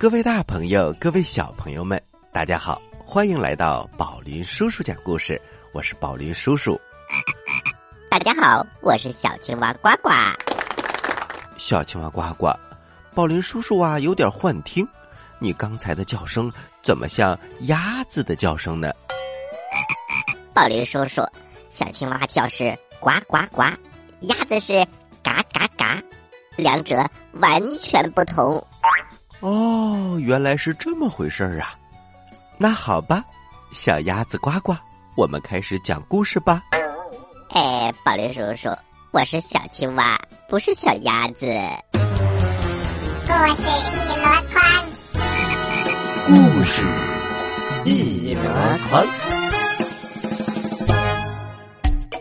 各位大朋友，各位小朋友们，大家好，欢迎来到宝林叔叔讲故事。我是宝林叔叔。大家好，我是小青蛙呱呱。小青蛙呱呱，宝林叔叔啊，有点幻听，你刚才的叫声怎么像鸭子的叫声呢？宝林叔叔，小青蛙叫是呱呱呱，鸭子是嘎嘎嘎，两者完全不同。哦，原来是这么回事儿啊！那好吧，小鸭子呱呱，我们开始讲故事吧。哎，宝林叔叔，我是小青蛙，不是小鸭子。故事一箩筐，故事一箩筐，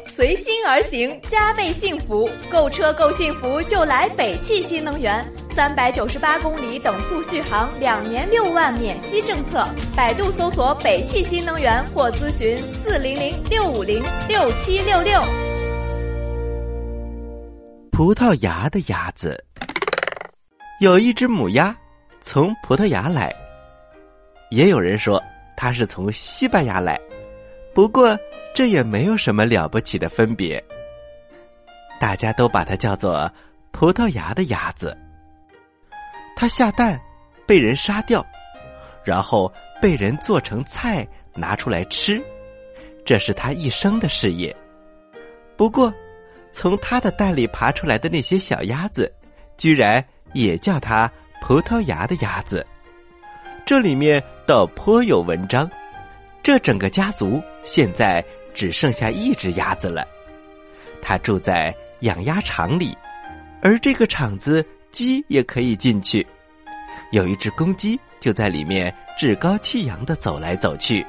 随心而行，加倍幸福。购车够幸福，就来北汽新能源。三百九十八公里等速续航，两年六万免息政策。百度搜索“北汽新能源”或咨询四零零六五零六七六六。葡萄牙的鸭子，有一只母鸭从葡萄牙来，也有人说它是从西班牙来，不过这也没有什么了不起的分别。大家都把它叫做葡萄牙的鸭子。它下蛋，被人杀掉，然后被人做成菜拿出来吃，这是它一生的事业。不过，从它的蛋里爬出来的那些小鸭子，居然也叫它葡萄牙的鸭子。这里面倒颇有文章。这整个家族现在只剩下一只鸭子了，它住在养鸭场里，而这个场子。鸡也可以进去，有一只公鸡就在里面趾高气扬的走来走去。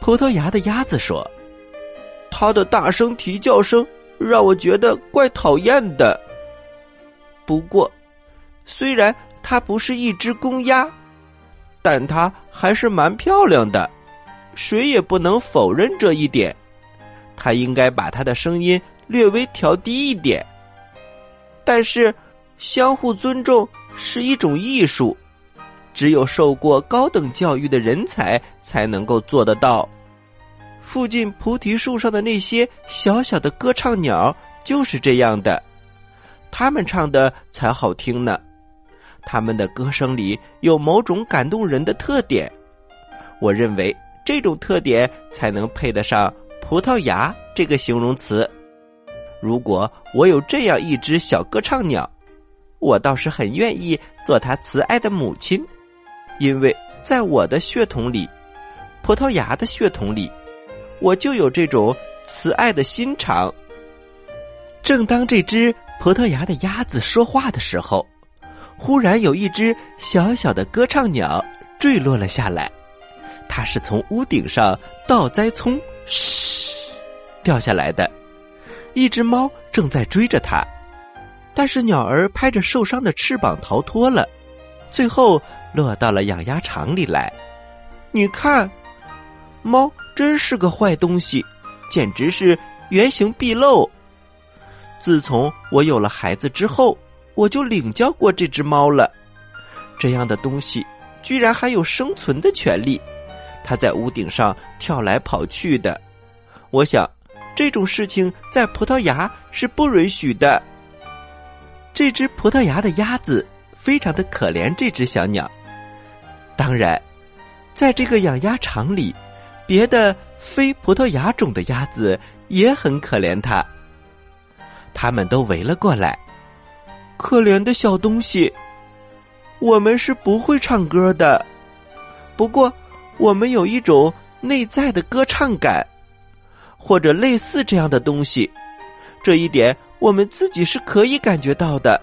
葡萄牙的鸭子说：“它的大声啼叫声让我觉得怪讨厌的。不过，虽然它不是一只公鸭，但它还是蛮漂亮的，谁也不能否认这一点。它应该把它的声音略微调低一点，但是。”相互尊重是一种艺术，只有受过高等教育的人才才能够做得到。附近菩提树上的那些小小的歌唱鸟就是这样的，他们唱的才好听呢。他们的歌声里有某种感动人的特点，我认为这种特点才能配得上“葡萄牙”这个形容词。如果我有这样一只小歌唱鸟。我倒是很愿意做他慈爱的母亲，因为在我的血统里，葡萄牙的血统里，我就有这种慈爱的心肠。正当这只葡萄牙的鸭子说话的时候，忽然有一只小小的歌唱鸟坠落了下来，它是从屋顶上倒栽葱嘘掉下来的，一只猫正在追着它。但是鸟儿拍着受伤的翅膀逃脱了，最后落到了养鸭场里来。你看，猫真是个坏东西，简直是原形毕露。自从我有了孩子之后，我就领教过这只猫了。这样的东西居然还有生存的权利，它在屋顶上跳来跑去的。我想，这种事情在葡萄牙是不允许的。这只葡萄牙的鸭子非常的可怜这只小鸟。当然，在这个养鸭场里，别的非葡萄牙种的鸭子也很可怜它。他们都围了过来。可怜的小东西，我们是不会唱歌的，不过我们有一种内在的歌唱感，或者类似这样的东西。这一点。我们自己是可以感觉到的，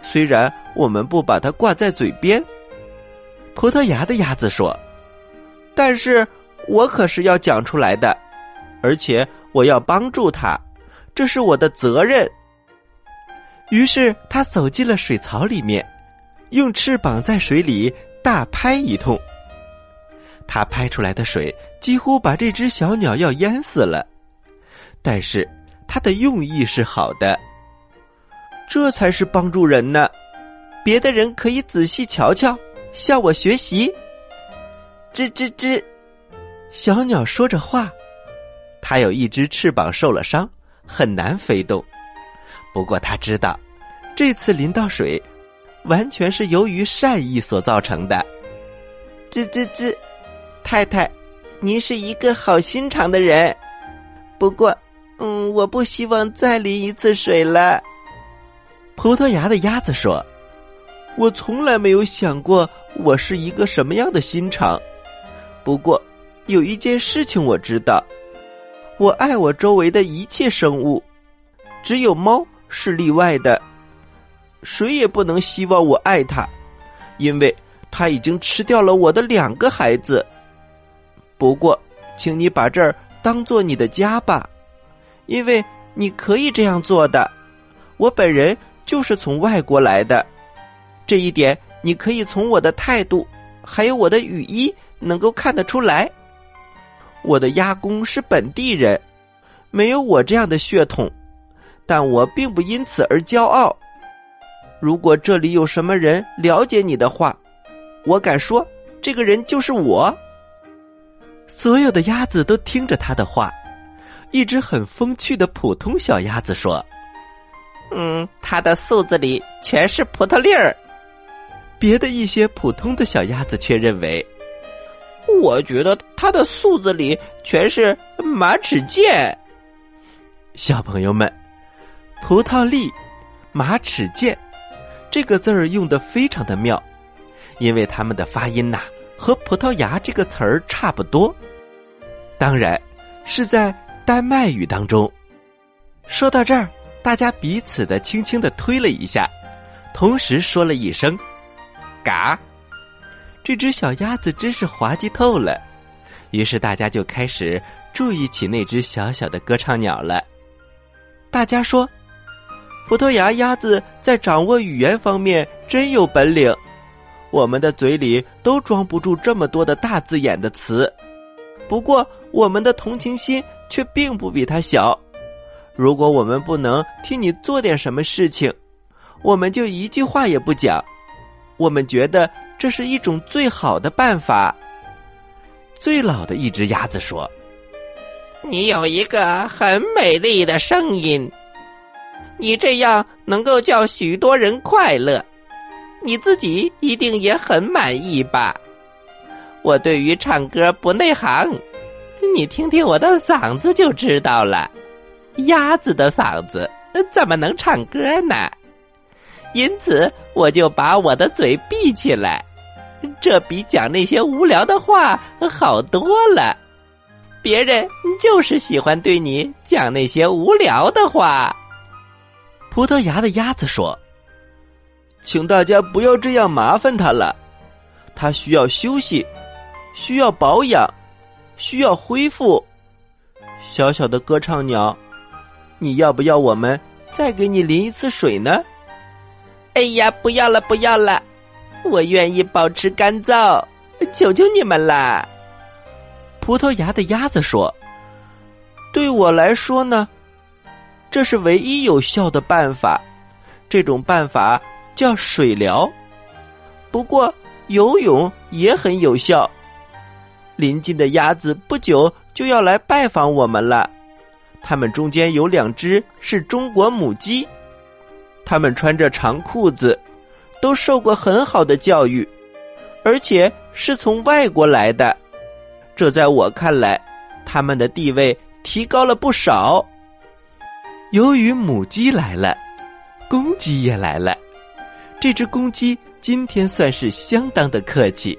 虽然我们不把它挂在嘴边。葡萄牙的鸭子说：“但是我可是要讲出来的，而且我要帮助他，这是我的责任。”于是他走进了水槽里面，用翅膀在水里大拍一通。他拍出来的水几乎把这只小鸟要淹死了，但是。他的用意是好的，这才是帮助人呢。别的人可以仔细瞧瞧，向我学习。吱吱吱，小鸟说着话，它有一只翅膀受了伤，很难飞动。不过它知道，这次淋到水，完全是由于善意所造成的。吱吱吱，太太，您是一个好心肠的人。不过，嗯，我不希望再淋一次水了。葡萄牙的鸭子说：“我从来没有想过我是一个什么样的心肠。不过，有一件事情我知道，我爱我周围的一切生物，只有猫是例外的。谁也不能希望我爱它，因为它已经吃掉了我的两个孩子。不过，请你把这儿。”当做你的家吧，因为你可以这样做的。我本人就是从外国来的，这一点你可以从我的态度，还有我的语衣能够看得出来。我的鸭公是本地人，没有我这样的血统，但我并不因此而骄傲。如果这里有什么人了解你的话，我敢说，这个人就是我。所有的鸭子都听着他的话。一只很风趣的普通小鸭子说：“嗯，它的肚子里全是葡萄粒儿。”别的一些普通的小鸭子却认为：“我觉得它的肚子里全是马齿苋。”小朋友们，葡萄粒、马齿苋这个字儿用的非常的妙，因为它们的发音呐。和葡萄牙这个词儿差不多，当然是在丹麦语当中。说到这儿，大家彼此的轻轻的推了一下，同时说了一声“嘎”。这只小鸭子真是滑稽透了。于是大家就开始注意起那只小小的歌唱鸟了。大家说，葡萄牙鸭子在掌握语言方面真有本领。我们的嘴里都装不住这么多的大字眼的词，不过我们的同情心却并不比他小。如果我们不能替你做点什么事情，我们就一句话也不讲。我们觉得这是一种最好的办法。最老的一只鸭子说：“你有一个很美丽的声音，你这样能够叫许多人快乐。”你自己一定也很满意吧？我对于唱歌不内行，你听听我的嗓子就知道了。鸭子的嗓子怎么能唱歌呢？因此，我就把我的嘴闭起来，这比讲那些无聊的话好多了。别人就是喜欢对你讲那些无聊的话。葡萄牙的鸭子说。请大家不要这样麻烦他了，他需要休息，需要保养，需要恢复。小小的歌唱鸟，你要不要我们再给你淋一次水呢？哎呀，不要了，不要了，我愿意保持干燥，求求你们啦！葡萄牙的鸭子说：“对我来说呢，这是唯一有效的办法。这种办法。”叫水疗，不过游泳也很有效。邻近的鸭子不久就要来拜访我们了，它们中间有两只是中国母鸡，它们穿着长裤子，都受过很好的教育，而且是从外国来的。这在我看来，它们的地位提高了不少。由于母鸡来了，公鸡也来了。这只公鸡今天算是相当的客气，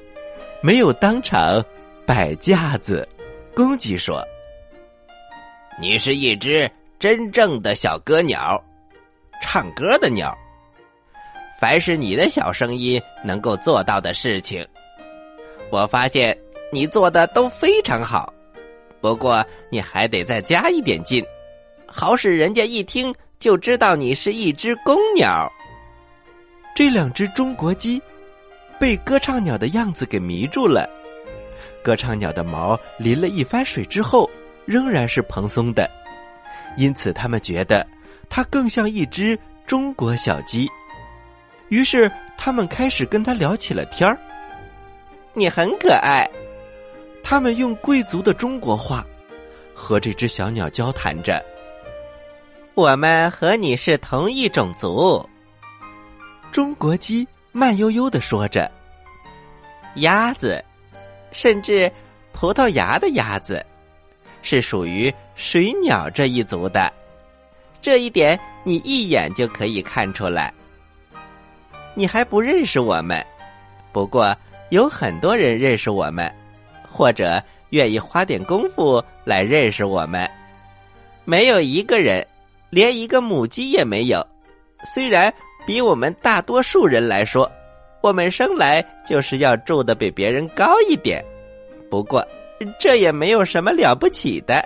没有当场摆架子。公鸡说：“你是一只真正的小歌鸟，唱歌的鸟。凡是你的小声音能够做到的事情，我发现你做的都非常好。不过你还得再加一点劲，好使人家一听就知道你是一只公鸟。”这两只中国鸡被歌唱鸟的样子给迷住了。歌唱鸟的毛淋了一番水之后，仍然是蓬松的，因此他们觉得它更像一只中国小鸡。于是他们开始跟它聊起了天儿。你很可爱。他们用贵族的中国话和这只小鸟交谈着。我们和你是同一种族。中国鸡慢悠悠的说着。鸭子，甚至葡萄牙的鸭子，是属于水鸟这一族的。这一点你一眼就可以看出来。你还不认识我们，不过有很多人认识我们，或者愿意花点功夫来认识我们。没有一个人，连一个母鸡也没有。虽然比我们大多数人来说，我们生来就是要住的比别人高一点。不过这也没有什么了不起的。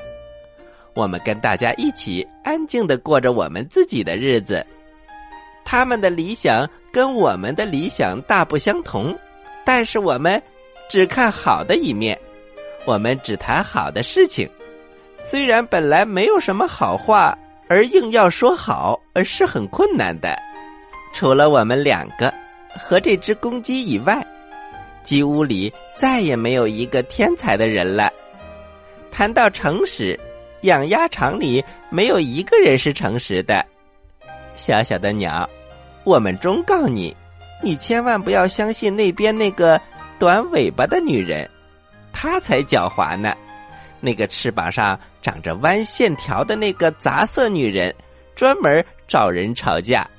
我们跟大家一起安静的过着我们自己的日子。他们的理想跟我们的理想大不相同，但是我们只看好的一面，我们只谈好的事情。虽然本来没有什么好话，而硬要说好，而是很困难的。除了我们两个和这只公鸡以外，鸡屋里再也没有一个天才的人了。谈到诚实，养鸭场里没有一个人是诚实的。小小的鸟，我们忠告你，你千万不要相信那边那个短尾巴的女人，她才狡猾呢。那个翅膀上长着弯线条的那个杂色女人，专门找人吵架。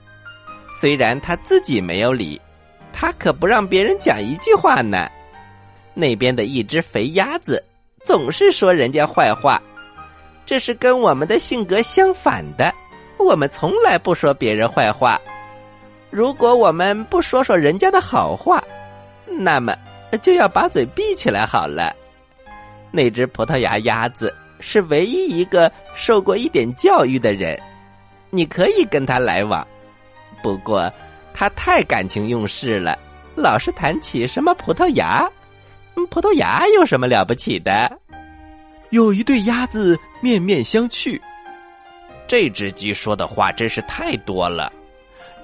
虽然他自己没有理，他可不让别人讲一句话呢。那边的一只肥鸭子，总是说人家坏话，这是跟我们的性格相反的。我们从来不说别人坏话，如果我们不说说人家的好话，那么就要把嘴闭起来好了。那只葡萄牙鸭子是唯一一个受过一点教育的人，你可以跟他来往，不过他太感情用事了，老是谈起什么葡萄牙，葡萄牙有什么了不起的？有一对鸭子面面相觑。这只鸡说的话真是太多了，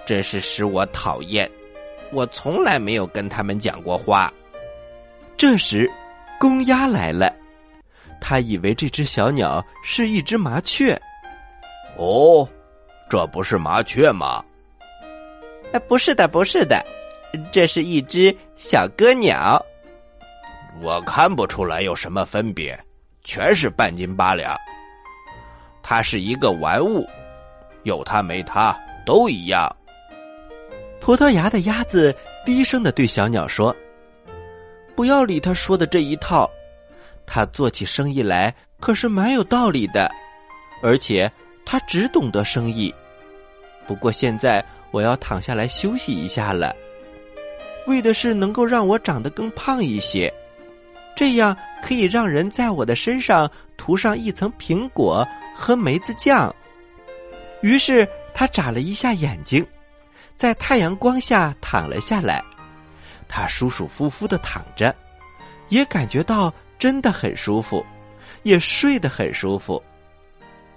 真是使我讨厌。我从来没有跟他们讲过话。这时，公鸭来了，他以为这只小鸟是一只麻雀。哦，这不是麻雀吗？哎，不是的，不是的，这是一只小鸽鸟。我看不出来有什么分别，全是半斤八两。它是一个玩物，有它没它都一样。葡萄牙的鸭子低声的对小鸟说：“不要理他说的这一套，他做起生意来可是蛮有道理的，而且他只懂得生意。不过现在我要躺下来休息一下了，为的是能够让我长得更胖一些，这样可以让人在我的身上涂上一层苹果。”和梅子酱。于是他眨了一下眼睛，在太阳光下躺了下来。他舒舒服服的躺着，也感觉到真的很舒服，也睡得很舒服。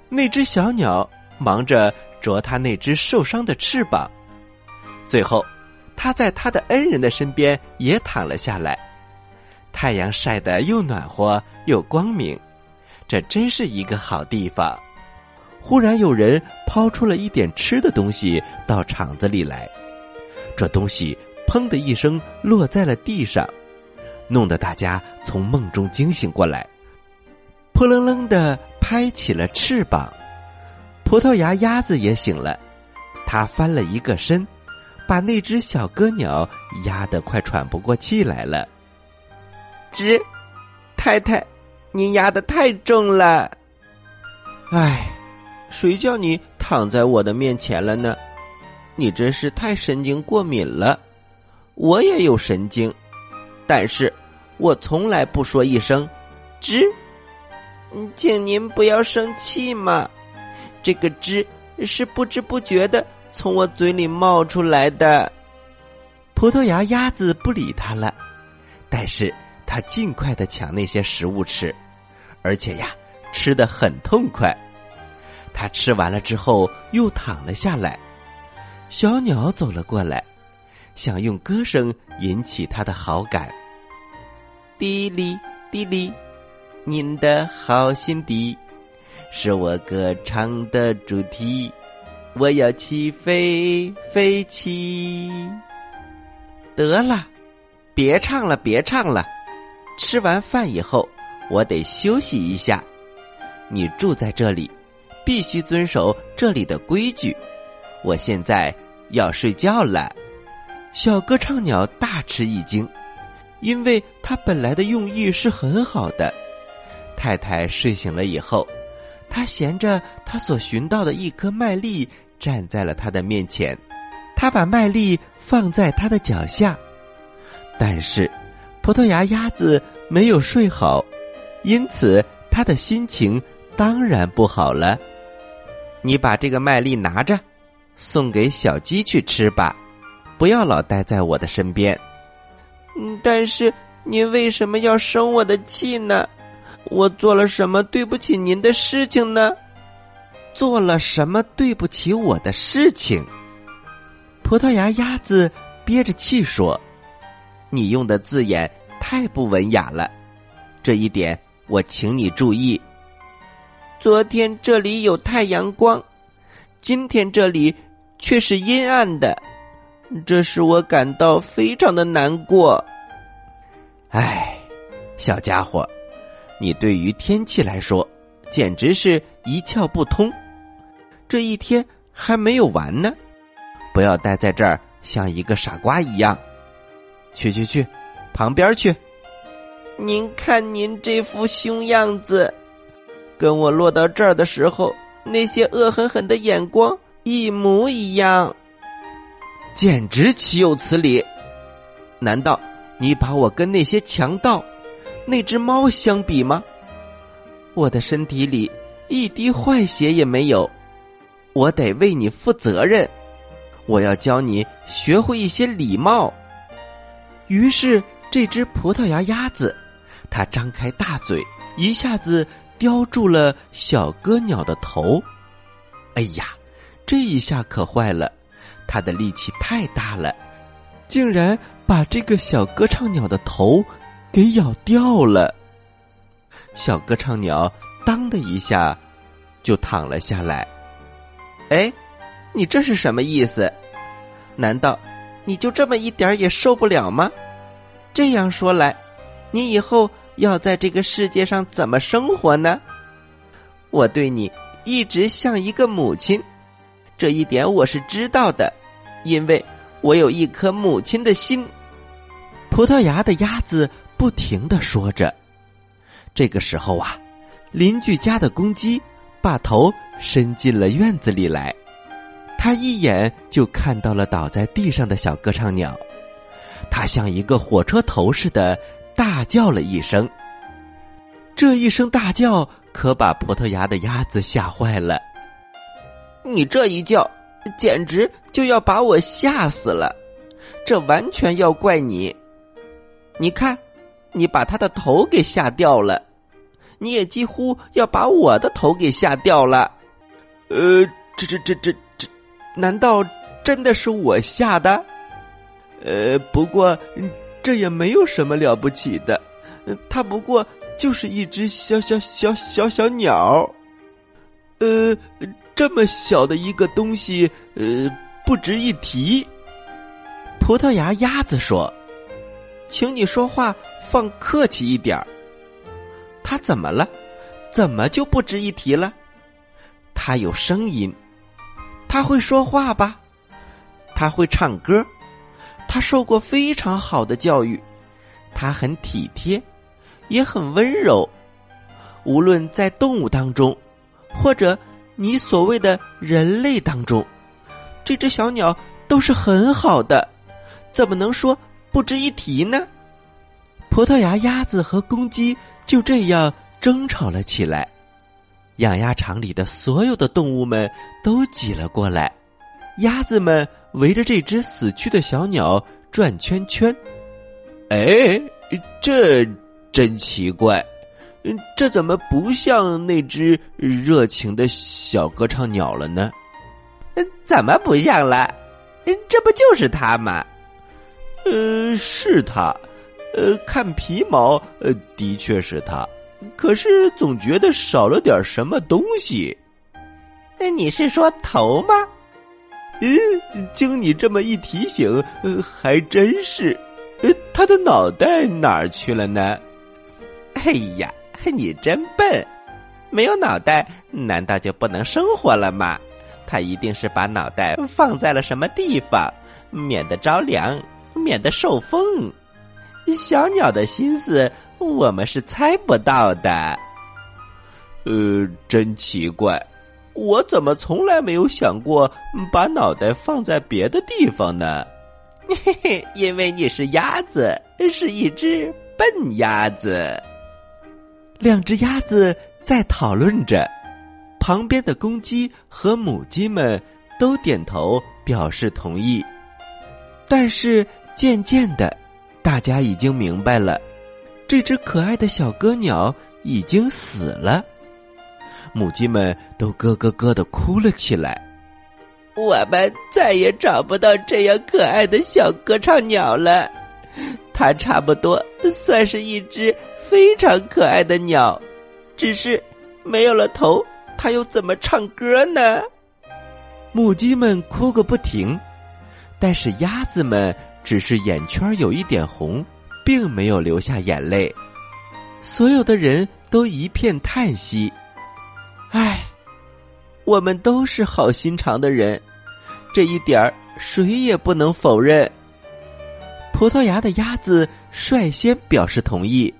那只小鸟忙着啄他那只受伤的翅膀，最后，他在他的恩人的身边也躺了下来。太阳晒得又暖和又光明。这真是一个好地方。忽然有人抛出了一点吃的东西到场子里来，这东西砰的一声落在了地上，弄得大家从梦中惊醒过来，扑棱棱的拍起了翅膀。葡萄牙鸭子也醒了，它翻了一个身，把那只小鸽鸟压得快喘不过气来了。吱，太太。您压的太重了，唉，谁叫你躺在我的面前了呢？你真是太神经过敏了。我也有神经，但是我从来不说一声“吱”。请您不要生气嘛，这个“汁”是不知不觉的从我嘴里冒出来的。葡萄牙鸭子不理他了，但是。他尽快的抢那些食物吃，而且呀，吃的很痛快。他吃完了之后又躺了下来。小鸟走了过来，想用歌声引起他的好感。滴哩滴哩，您的好心地是我歌唱的主题。我要起飞，飞起！得了，别唱了，别唱了。吃完饭以后，我得休息一下。你住在这里，必须遵守这里的规矩。我现在要睡觉了。小歌唱鸟大吃一惊，因为它本来的用意是很好的。太太睡醒了以后。他衔着他所寻到的一颗麦粒，站在了他的面前。他把麦粒放在他的脚下，但是葡萄牙鸭子没有睡好，因此他的心情当然不好了。你把这个麦粒拿着，送给小鸡去吃吧，不要老待在我的身边。嗯，但是您为什么要生我的气呢？我做了什么对不起您的事情呢？做了什么对不起我的事情？葡萄牙鸭子憋着气说：“你用的字眼太不文雅了，这一点我请你注意。昨天这里有太阳光，今天这里却是阴暗的，这使我感到非常的难过。唉，小家伙。”你对于天气来说，简直是一窍不通。这一天还没有完呢，不要待在这儿像一个傻瓜一样。去去去，旁边去。您看您这副凶样子，跟我落到这儿的时候那些恶狠狠的眼光一模一样，简直岂有此理！难道你把我跟那些强盗？那只猫相比吗？我的身体里一滴坏血也没有，我得为你负责任。我要教你学会一些礼貌。于是，这只葡萄牙鸭子，它张开大嘴，一下子叼住了小歌鸟的头。哎呀，这一下可坏了，它的力气太大了，竟然把这个小歌唱鸟的头。给咬掉了，小歌唱鸟当的一下就躺了下来。哎，你这是什么意思？难道你就这么一点也受不了吗？这样说来，你以后要在这个世界上怎么生活呢？我对你一直像一个母亲，这一点我是知道的，因为我有一颗母亲的心。葡萄牙的鸭子。不停的说着，这个时候啊，邻居家的公鸡把头伸进了院子里来，他一眼就看到了倒在地上的小歌唱鸟，他像一个火车头似的大叫了一声。这一声大叫可把葡萄牙的鸭子吓坏了。你这一叫，简直就要把我吓死了，这完全要怪你，你看。你把他的头给吓掉了，你也几乎要把我的头给吓掉了。呃，这这这这这，难道真的是我吓的？呃，不过这也没有什么了不起的，它不过就是一只小小小小小鸟。呃，这么小的一个东西，呃，不值一提。葡萄牙鸭子说。请你说话放客气一点儿。他怎么了？怎么就不值一提了？他有声音，他会说话吧？他会唱歌，他受过非常好的教育，他很体贴，也很温柔。无论在动物当中，或者你所谓的人类当中，这只小鸟都是很好的。怎么能说？不值一提呢。葡萄牙鸭子和公鸡就这样争吵了起来，养鸭场里的所有的动物们都挤了过来，鸭子们围着这只死去的小鸟转圈圈。哎，这真奇怪，这怎么不像那只热情的小歌唱鸟了呢？怎么不像了？这不就是它吗？呃，是他，呃，看皮毛，呃，的确是他，可是总觉得少了点什么东西。那你是说头吗？嗯，经你这么一提醒，呃，还真是。呃，他的脑袋哪儿去了呢？哎呀，你真笨！没有脑袋，难道就不能生活了吗？他一定是把脑袋放在了什么地方，免得着凉，免得受风。小鸟的心思，我们是猜不到的。呃，真奇怪，我怎么从来没有想过把脑袋放在别的地方呢？嘿嘿，因为你是鸭子，是一只笨鸭子。两只鸭子在讨论着，旁边的公鸡和母鸡们都点头表示同意。但是渐渐的，大家已经明白了，这只可爱的小歌鸟已经死了。母鸡们都咯咯咯的哭了起来。我们再也找不到这样可爱的小歌唱鸟了，它差不多算是一只非常可爱的鸟，只是没有了头，它又怎么唱歌呢？母鸡们哭个不停，但是鸭子们只是眼圈有一点红，并没有流下眼泪。所有的人都一片叹息，唉。我们都是好心肠的人，这一点儿谁也不能否认。葡萄牙的鸭子率先表示同意：“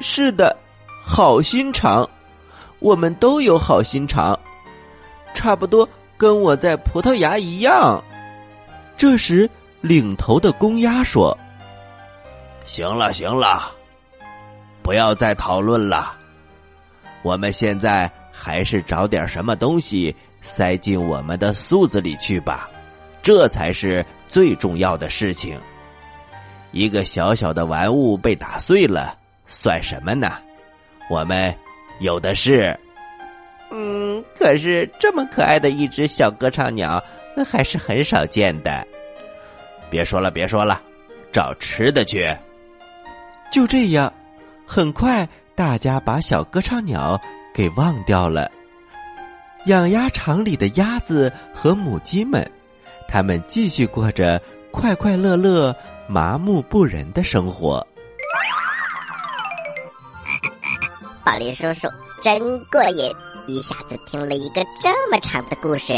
是的，好心肠，我们都有好心肠，差不多跟我在葡萄牙一样。”这时，领头的公鸭说：“行了，行了，不要再讨论了，我们现在。”还是找点什么东西塞进我们的肚子里去吧，这才是最重要的事情。一个小小的玩物被打碎了，算什么呢？我们有的是。嗯，可是这么可爱的一只小歌唱鸟还是很少见的。别说了，别说了，找吃的去。就这样，很快大家把小歌唱鸟。给忘掉了，养鸭场里的鸭子和母鸡们，他们继续过着快快乐乐、麻木不仁的生活。宝林叔叔真过瘾，一下子听了一个这么长的故事。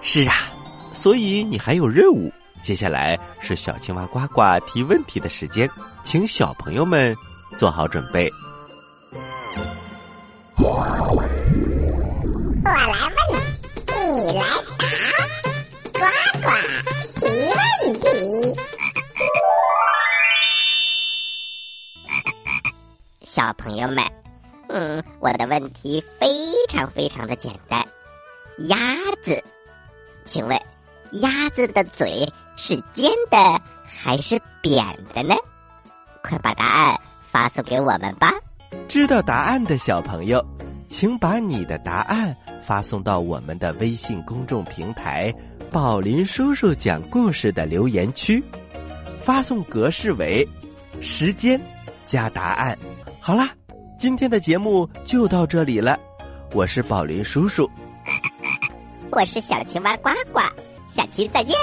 是啊，所以你还有任务，接下来是小青蛙呱呱提问题的时间，请小朋友们做好准备。我来问你来答，呱呱提问题。小朋友们，嗯，我的问题非常非常的简单。鸭子，请问鸭子的嘴是尖的还是扁的呢？快把答案发送给我们吧！知道答案的小朋友，请把你的答案。发送到我们的微信公众平台“宝林叔叔讲故事”的留言区，发送格式为时间加答案。好啦，今天的节目就到这里了。我是宝林叔叔，我是小青蛙呱呱，下期再见。